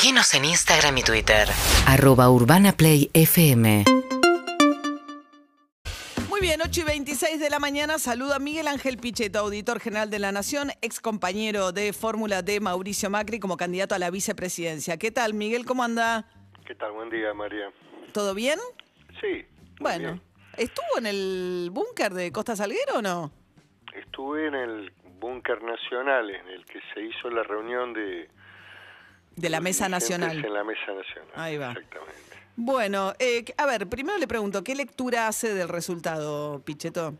Seguinos en Instagram y Twitter. Arroba Urbana Play FM. Muy bien, 8 y 26 de la mañana. Saluda Miguel Ángel Pichetto, auditor general de la Nación, ex compañero de fórmula de Mauricio Macri como candidato a la vicepresidencia. ¿Qué tal, Miguel? ¿Cómo anda? ¿Qué tal? Buen día, María. ¿Todo bien? Sí. muy Bueno, bien. ¿estuvo en el búnker de Costa Salguero o no? Estuve en el búnker nacional en el que se hizo la reunión de... De la Mesa Nacional. En la Mesa Nacional. Ahí va. Exactamente. Bueno, eh, a ver, primero le pregunto, ¿qué lectura hace del resultado, Pichetto?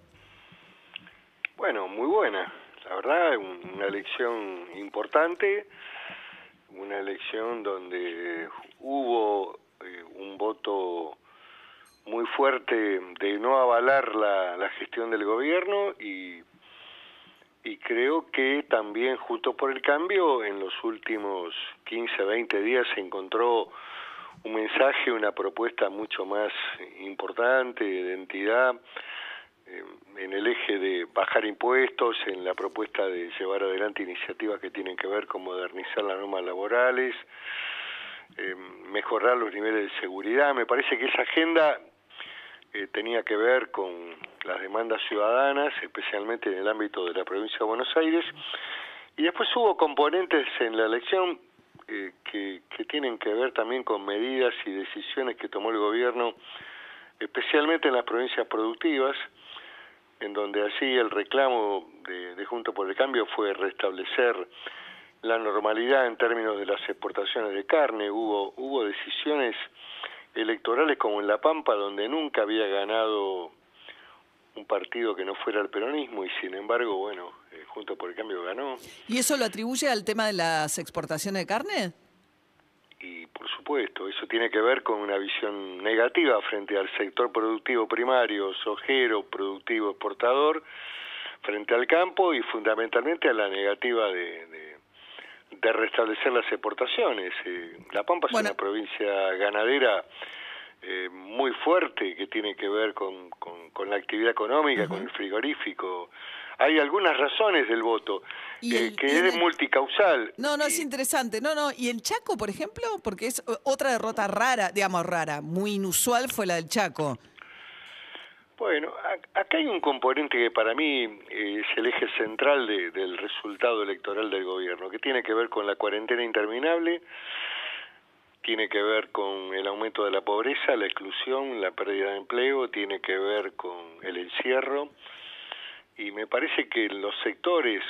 Bueno, muy buena. La verdad, un- una elección importante, una elección donde hubo eh, un voto muy fuerte de no avalar la, la gestión del gobierno y, y creo que también junto por el cambio en los últimos 15, 20 días se encontró un mensaje, una propuesta mucho más importante de entidad eh, en el eje de bajar impuestos, en la propuesta de llevar adelante iniciativas que tienen que ver con modernizar las normas laborales, eh, mejorar los niveles de seguridad. Me parece que esa agenda eh, tenía que ver con las demandas ciudadanas, especialmente en el ámbito de la provincia de Buenos Aires, y después hubo componentes en la elección eh, que, tienen que ver también con medidas y decisiones que tomó el gobierno, especialmente en las provincias productivas, en donde allí el reclamo de, de Junto por el Cambio fue restablecer la normalidad en términos de las exportaciones de carne. Hubo, hubo decisiones electorales como en La Pampa, donde nunca había ganado un partido que no fuera el peronismo y sin embargo, bueno, eh, Junto por el Cambio ganó. ¿Y eso lo atribuye al tema de las exportaciones de carne? y por supuesto eso tiene que ver con una visión negativa frente al sector productivo primario, sojero, productivo exportador, frente al campo y fundamentalmente a la negativa de, de, de restablecer las exportaciones. Eh, la Pampa es una provincia ganadera eh, muy fuerte que tiene que ver con, con, con la actividad económica, con el frigorífico. Hay algunas razones del voto, Y eh, el- que y es el- multicausal. No, no, es interesante. No, no. ¿Y el Chaco, por ejemplo? Porque es otra derrota rara, digamos rara, muy inusual fue la del Chaco. Bueno, acá hay un componente que para mí eh, es el eje central de- del resultado electoral del gobierno, que tiene que ver con la cuarentena interminable, tiene que ver con el aumento de la pobreza, la exclusión, la pérdida de empleo, tiene que ver con el encierro, y me parece que los sectores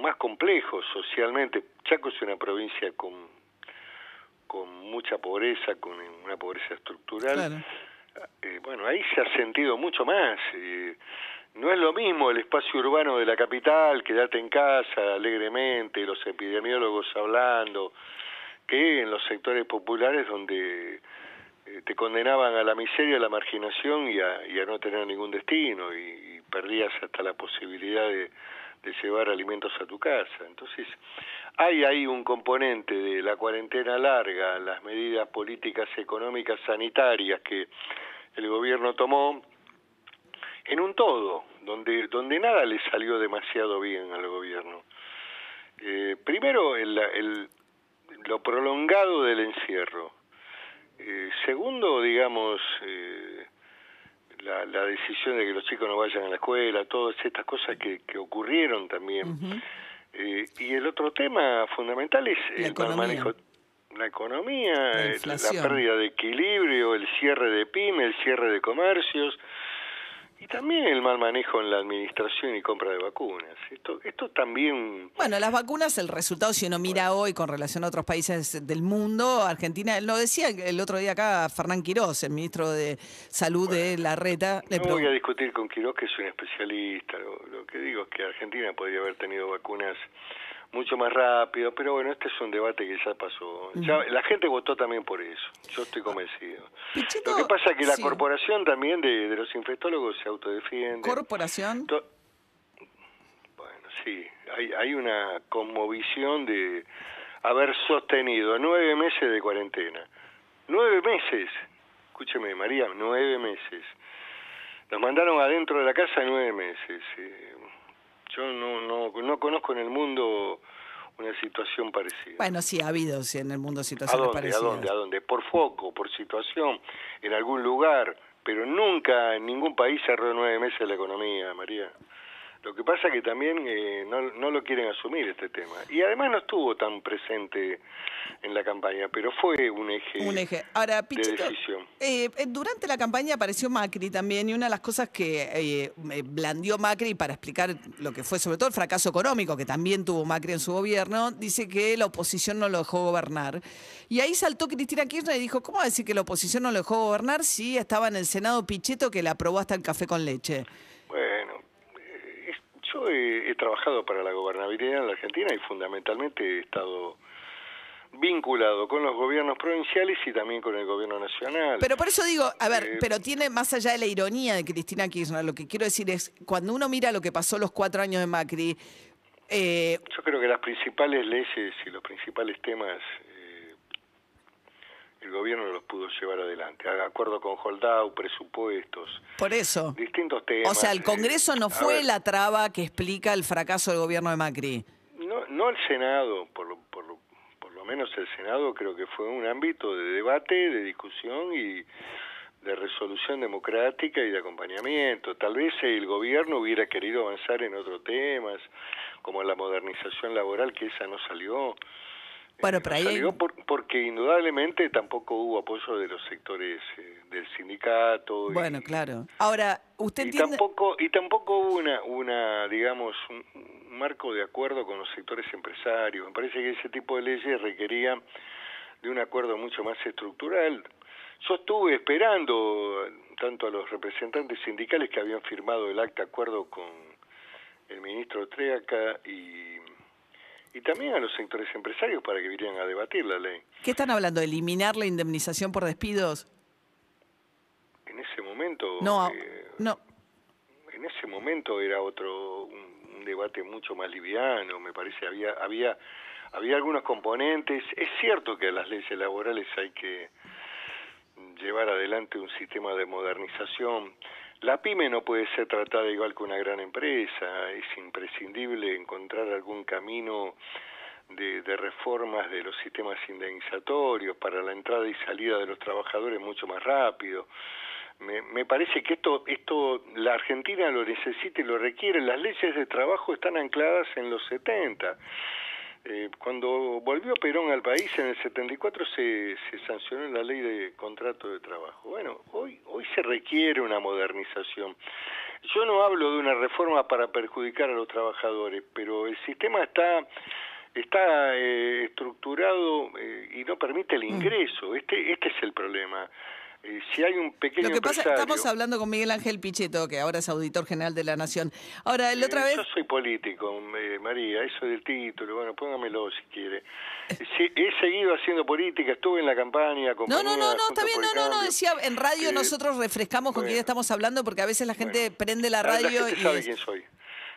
más complejos socialmente, Chaco es una provincia con, con mucha pobreza, con una pobreza estructural, Claro. eh, bueno, ahí se ha sentido mucho más. eh, no es lo mismo el espacio urbano de la capital, quedarte en casa alegremente, los epidemiólogos hablando, que en los sectores populares donde eh, te condenaban a la miseria, a la marginación y a, y a no tener ningún destino y, perdías hasta la posibilidad de, de llevar alimentos a tu casa. Entonces, hay ahí un componente de la cuarentena larga, las medidas políticas económicas sanitarias que el gobierno tomó en un todo, donde, donde nada le salió demasiado bien al gobierno. Eh, primero, el, el- lo prolongado del encierro. Eh, segundo, digamos, eh, la, la decisión de que los chicos no vayan a la escuela, todas estas cosas que, que ocurrieron también. Eh, y el otro tema fundamental es La el economía. manejo, la economía, La eh, la, pérdida de equilibrio, el cierre de pymes, el cierre de comercios y también el mal manejo en la administración y compra de vacunas. Esto, esto también Bueno, las vacunas, el resultado, si uno mira hoy con relación a otros países del mundo, Argentina, lo decía el otro día acá Fernán Quirós, el ministro de Salud de la Reta, le no voy a discutir con Quiroz, que es un especialista. Lo, lo que digo es que Argentina podría haber tenido vacunas mucho más rápido, pero bueno, este es un debate que ya pasó. Ya, la gente votó también por eso, yo estoy convencido. Lo que pasa es que la sí. corporación también de, de los infectólogos se autodefiende. Corporación. To- Bueno, sí, hay, hay una conmovisión de haber sostenido nueve meses de cuarentena. Nueve meses. Escúcheme, María, nueve meses. Nos mandaron adentro de la casa nueve meses. Eh, yo no, no, no conozco en el mundo una situación parecida. Bueno, sí, ha habido sí, en el mundo ¿A situaciones dónde? ¿A parecidas. dónde? ¿A dónde? Por foco, por situación, en algún lugar, pero nunca en ningún país cerró nueve meses la economía, María. Lo que pasa que también eh, no, no lo quieren asumir este tema. Y además no estuvo tan presente en la campaña, pero fue un eje, Un eje. Ahora, de Pichito, decisión. eh, eh, durante la campaña apareció Macri también y una de las cosas que eh, eh, blandió Macri para explicar lo que fue sobre todo el fracaso económico que también tuvo Macri en su gobierno, dice que la oposición no lo dejó gobernar. Y ahí saltó Cristina Kirchner y dijo, ¿cómo decir que la oposición no lo dejó gobernar si estaba en el Senado Pichetto que le aprobó hasta el café con leche? Yo he, he trabajado para la gobernabilidad en la Argentina y fundamentalmente he estado vinculado con los gobiernos provinciales y también con el gobierno nacional. Pero por eso digo, a ver, Eh, pero tiene más allá de la ironía de Cristina Kirchner, lo que quiero decir es, cuando uno mira lo que pasó los cuatro años de Macri, eh, Yo creo que las principales leyes y los principales temas eh, el gobierno los pudo llevar adelante. De acuerdo con Holdau, presupuestos, por eso. distintos temas. O sea, el eh, Congreso no fue ver, la traba que explica el fracaso del gobierno de Macri. No, no el Senado, por lo, por, lo, por lo menos el Senado creo que fue un ámbito de debate, de discusión y de resolución democrática y de acompañamiento. Tal vez el gobierno hubiera querido avanzar en otros temas, como la modernización laboral, que esa no salió. Bueno, Eh, pero ahí salió por- porque indudablemente tampoco hubo apoyo de los sectores eh, del sindicato. y- Bueno, claro. Ahora, usted y entiende... tampoco y tampoco hubo una una digamos un, un marco de acuerdo con los sectores empresarios me parece que ese tipo de leyes requerían de un acuerdo mucho más estructural yo estuve esperando tanto a los representantes sindicales que habían firmado el acta acuerdo con el ministro Treaca y y también a los sectores empresarios para que vinieran a debatir la ley. ¿Qué están hablando? ¿Eliminar la indemnización por despidos? En ese momento No, eh, no. en ese momento era otro un, un debate mucho más liviano me parece había había había algunos componentes es cierto que a las leyes laborales hay que llevar adelante un sistema de modernización la pyme no puede ser tratada igual que una gran empresa es imprescindible encontrar algún camino de, de reformas de los sistemas indemnizatorios para la entrada y salida de los trabajadores mucho más rápido me, me parece que esto, esto la Argentina lo necesita y lo requiere. Las leyes de trabajo están ancladas en los 70. Eh, cuando volvió Perón al país en el 74 se, se sancionó la ley de contrato de trabajo. Bueno, hoy, hoy se requiere una modernización. Yo no hablo de una reforma para perjudicar a los trabajadores, pero el sistema está está eh, estructurado eh, y no permite el ingreso. Este este es el problema. Eh, si hay un pequeño Lo que pasa, estamos hablando con Miguel Ángel Pichetto, que ahora es auditor general de la Nación. Ahora, la otra vez... Yo soy político, María, eso del título, bueno, póngamelo si quiere. Sí, he seguido haciendo política, estuve en la campaña, No, no, no, no, está bien, no, no, no, decía, en radio nosotros refrescamos con bueno. quién estamos hablando porque a veces la gente Bueno. prende la radio la gente y... sabe quién soy.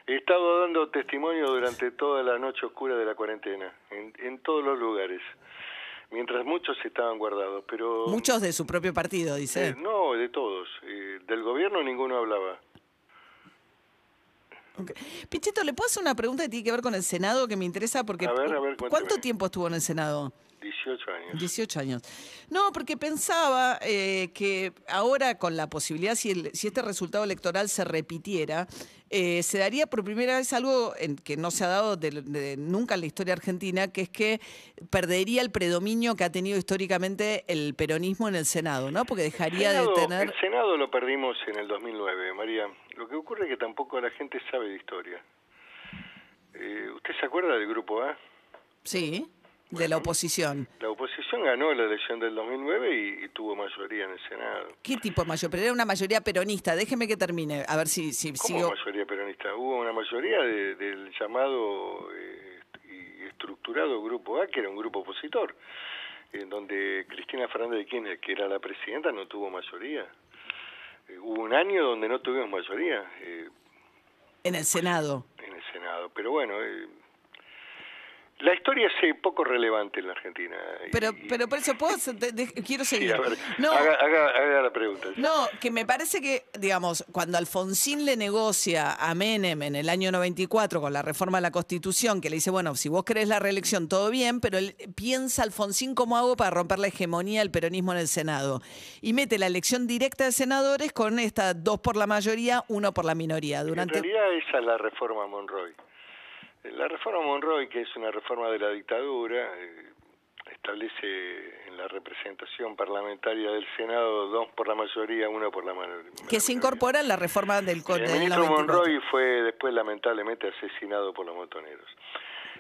He estado dando testimonio durante toda la noche oscura de la cuarentena, en, en todos los lugares, mientras muchos estaban guardados, pero... Muchos de su propio partido, dice. Eh, no, de todos. Eh, del gobierno ninguno hablaba. Ok. Pichetto, ¿le puedo hacer una pregunta que tiene que ver con el Senado que me interesa? Porque A ver, a ver, ¿Cuánto tiempo estuvo en el Senado? 18 años. 18 años. No, porque pensaba eh, que ahora con la posibilidad, si, el- si este resultado electoral se repitiera, eh, se daría por primera vez algo en- que no se ha dado de- de- nunca en la historia argentina, que es que perdería el predominio que ha tenido históricamente el peronismo en el Senado, ¿no? Porque dejaría de tener... El Senado lo perdimos en el 2009, María. Lo que ocurre es que tampoco la gente sabe de historia. Eh, ¿Usted se acuerda del Grupo A? Sí, de la oposición. La oposición ganó la elección del 2009 y, y tuvo mayoría en el Senado. ¿Qué tipo de mayoría? Pero era una mayoría peronista. Déjeme que termine, a ver si, si ¿Cómo sigo... mayoría peronista? Hubo una mayoría de- del llamado eh, y estructurado Grupo A, que era un grupo opositor, en donde Cristina Fernández de Kirchner, que era la presidenta, no tuvo mayoría. Eh, hubo un año donde no tuvimos mayoría. eh, En el Senado. en el Senado. Pero bueno, eh, La historia es poco relevante en la Argentina. Pero, pero por eso puedo, quiero seguir. no, haga, la pregunta. No, que me parece que, digamos, cuando Alfonsín le negocia a Menem en el año 94 con la reforma de la Constitución, que le dice, bueno, si vos querés la reelección, todo bien, pero él piensa Alfonsín cómo hago para romper la hegemonía del peronismo en el Senado. Y mete la elección directa de senadores con esta dos por la mayoría, uno por la minoría. Durante... En realidad esa es la reforma Monroy. La reforma Monroy, que es una reforma de la dictadura, eh, establece en la representación parlamentaria del Senado dos por la mayoría, uno por la minoría. Que se incorpora en la reforma del Código. El ministro Monroy fue después lamentablemente asesinado por los montoneros.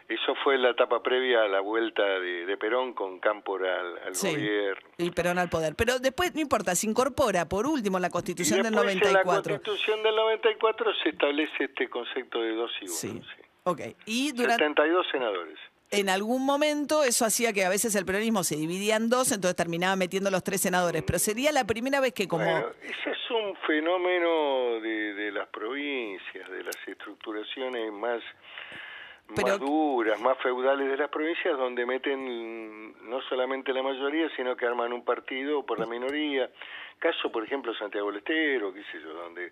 Eso fue la etapa previa a la vuelta de, Perón con Cámpora al, gobierno. Y Perón al poder. Pero después, no importa, se incorpora por último la Constitución del 94. En la Constitución del 94 se establece este concepto de dos y uno. Sí. Ok. Y durante... 72 senadores. En algún momento eso hacía que a veces el peronismo se dividía en dos, entonces terminaba metiendo los tres senadores. Pero sería la primera vez que como... ese es un fenómeno de, las provincias, de las estructuraciones más, más duras, más feudales de las provincias, donde meten no solamente la mayoría, sino que arman un partido por la minoría. Caso, por ejemplo, Santiago Lestero, qué sé yo, donde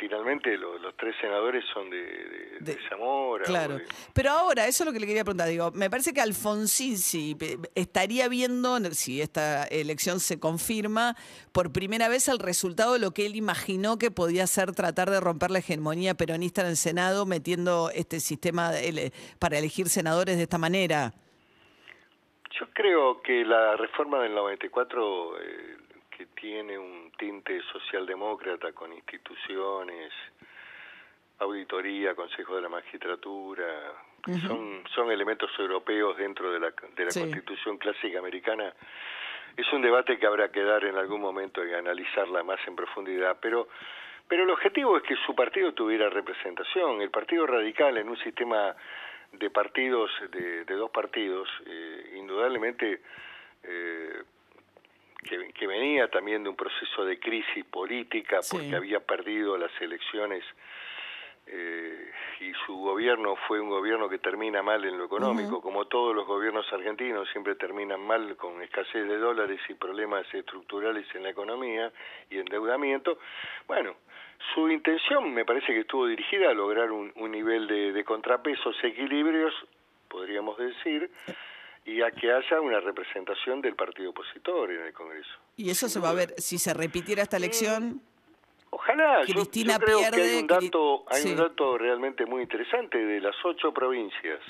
finalmente los, tres senadores son de, Zamora. Claro. Pero ahora, eso es lo que le quería preguntar. Digo, me parece que Alfonsín sí, estaría viendo, si esta elección se confirma, por primera vez el resultado de lo que él imaginó que podía ser tratar de romper la hegemonía peronista en el Senado, metiendo este sistema para elegir senadores de esta manera. Yo creo que la reforma del 94 eh, que tiene un tinte socialdemócrata con instituciones, auditoría, Consejo de la Magistratura, son, son elementos europeos dentro de la, de la Constitución clásica americana. Es un debate que habrá que dar en algún momento y analizarla más en profundidad, pero pero el objetivo es que su partido tuviera representación. El Partido Radical en un sistema de partidos, de, de dos partidos, eh, indudablemente eh, que, venía también de un proceso de crisis política porque había perdido las elecciones eh, y su gobierno fue un gobierno que termina mal en lo económico, como todos los gobiernos argentinos siempre terminan mal con escasez de dólares y problemas estructurales en la economía y endeudamiento. Bueno, su intención me parece que estuvo dirigida a lograr un, nivel de, de contrapesos, equilibrios, podríamos decir, y a que haya una representación del partido opositor en el Congreso. Y eso se va a ver, si se repitiera esta elección... Ojalá, Cristina yo, creo que hay un dato, hay un dato realmente muy interesante de las ocho provincias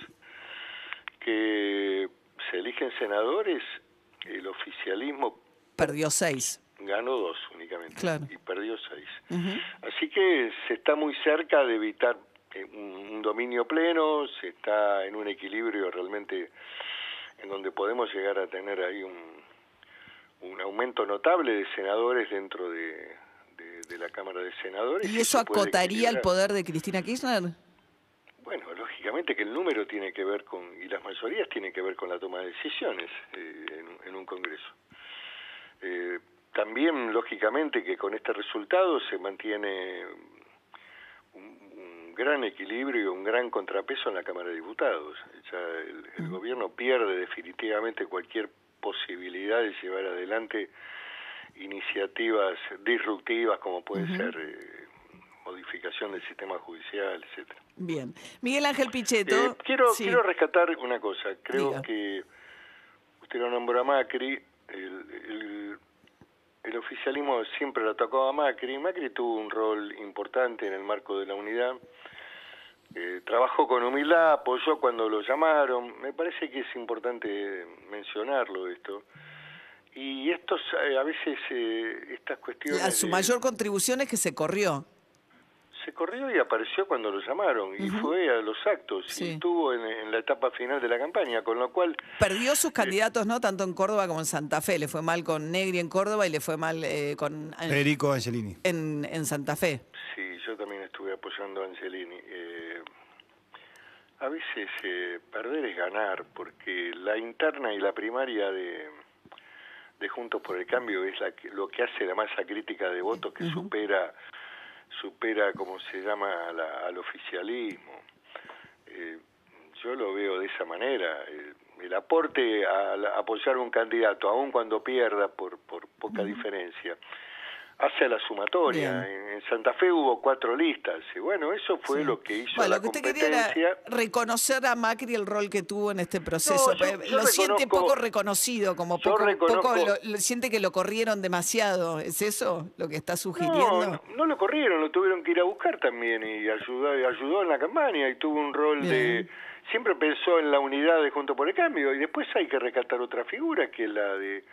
que se eligen senadores, el oficialismo perdió seis, ganó dos únicamente y perdió seis. Así que se está muy cerca de evitar eh, un dominio pleno, se está en un equilibrio realmente en donde podemos llegar a tener ahí un, un aumento notable de senadores dentro de, de, la Cámara de Senadores. ¿Y eso acotaría el poder de Cristina Kirchner? Bueno, lógicamente que el número tiene que ver con, y las mayorías tienen que ver con la toma de decisiones eh, en, un Congreso. Eh, también, lógicamente, que con este resultado se mantiene gran equilibrio y un gran contrapeso en la Cámara de Diputados. Ya el, gobierno pierde definitivamente cualquier posibilidad de llevar adelante iniciativas disruptivas como puede ser eh, modificación del sistema judicial, etcétera. Bien. Miguel Ángel Pichetto. Eh, quiero, quiero rescatar una cosa. Creo que usted lo nombró a Macri. el, el oficialismo siempre lo atacó a Macri. Macri tuvo un rol importante en el marco de la unidad. Eh, trabajó con humildad, apoyó cuando lo llamaron. Me parece que es importante mencionarlo esto. Y estos, eh, a veces, eh, estas cuestiones... su mayor contribución es que se corrió se corrió y apareció cuando lo llamaron y fue a los actos y estuvo en, la etapa final de la campaña, con lo cual... Perdió sus candidatos, ¿no? Tanto en Córdoba como en Santa Fe. Le fue mal con Negri en Córdoba y le fue mal eh, con... Federico Angelini. En, en Santa Fe. Sí, yo también estuve apoyando a Angelini. Eh, a veces eh, perder es ganar, porque la interna y la primaria de, de Juntos por el Cambio es la lo que hace la masa crítica de votos que supera supera, como se llama, al oficialismo. Eh, yo lo veo de esa manera. El, el aporte a, la- apoyar a un candidato, aun cuando pierda por, por poca diferencia, hace la sumatoria. Bien. En, Santa Fe hubo cuatro listas. Y bueno, eso fue lo que hizo Bueno, la lo que usted quería era reconocer a Macri el rol que tuvo en este proceso. No, yo- yo lo siente poco reconocido, como poco, lo- siente que lo corrieron demasiado. ¿Es eso lo que está sugiriendo? no, no lo corrieron, lo tuvieron que ir a buscar también y ayudó, ayudó en la campaña y tuvo un rol Bien. de... Siempre pensó en la unidad de Junto por el Cambio y después hay que rescatar otra figura que es la de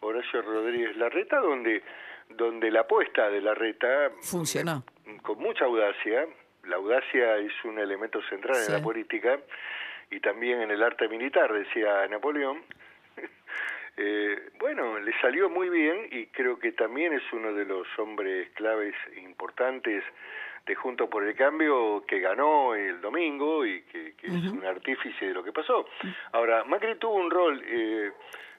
Horacio Rodríguez Larreta, donde, donde la apuesta de Larreta Funcionó. con mucha audacia, la audacia es un elemento central Sí. en la política y también en el arte militar, decía Napoleón. Eh, bueno, le salió muy bien y creo que también es uno de los hombres claves importantes de Junto por el Cambio que ganó el domingo y que, que es un artífice de lo que pasó. Ahora, Macri tuvo un rol eh,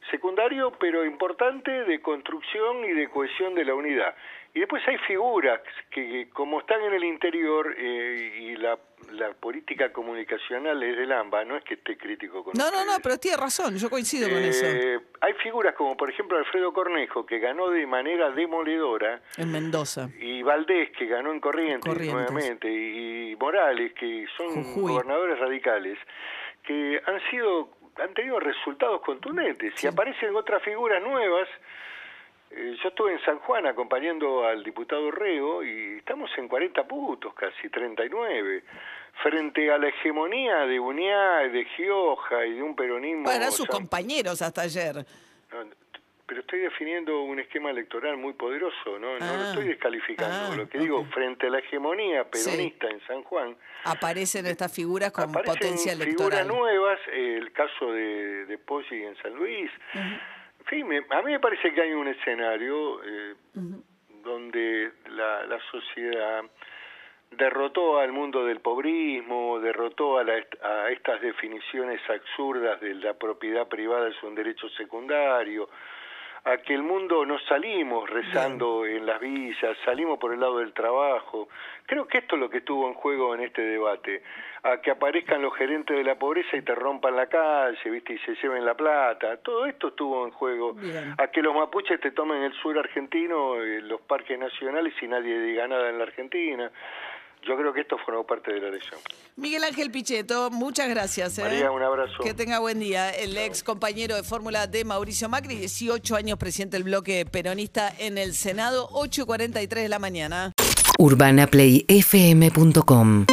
secundario pero importante de construcción y de cohesión de la unidad. Y después hay figuras que, como están en el interior eh, y la, la política comunicacional es del AMBA, no es que esté crítico con No, no, no, pero tiene razón, yo coincido con eso. Eh, hay figuras como por ejemplo Alfredo Cornejo que ganó de manera demoledora En Mendoza. y Valdés que ganó en Corrientes, Corrientes. nuevamente y, y Morales que son Jujuy. gobernadores radicales que han sido han tenido resultados contundentes y aparecen otras figuras nuevas yo estuve en San Juan acompañando al diputado Rego y estamos en 40 puntos, casi 39, frente a la hegemonía de Uniá, de Gioja y de un peronismo... Bueno, eran sus san- compañeros hasta ayer. no, pero estoy definiendo un esquema electoral muy poderoso, no, no lo Ah. estoy descalificando. Ah, lo que digo, frente a la hegemonía peronista en San Juan, Aparecen estas figuras con aparecen potencia figuras electoral. nuevas, eh, el caso de, de Poggi en San Luis. Fin, me- a mí me parece que hay un escenario eh, donde la, la sociedad derrotó al mundo del pobrismo, derrotó a, la- a estas definiciones absurdas de la propiedad privada es un derecho secundario, a que el mundo nos salimos rezando en las villas, salimos por el lado del trabajo. Creo que esto es lo que estuvo en juego en este debate, a que aparezcan los gerentes de la pobreza y te rompan la calle, ¿viste? Y se lleven la plata. Todo esto estuvo en juego. Bien. A que los mapuches te tomen el sur argentino, eh, los parques nacionales y nadie diga nada en la Argentina. Yo creo que esto formó parte de la elección. Miguel Ángel Pichetto, muchas gracias. ¿eh? María, un abrazo. Que tenga buen día. El ex compañero de fórmula de Mauricio Macri, 18 años presidente del bloque peronista en el Senado, 8.43 de la mañana. UrbanaPlayFM.com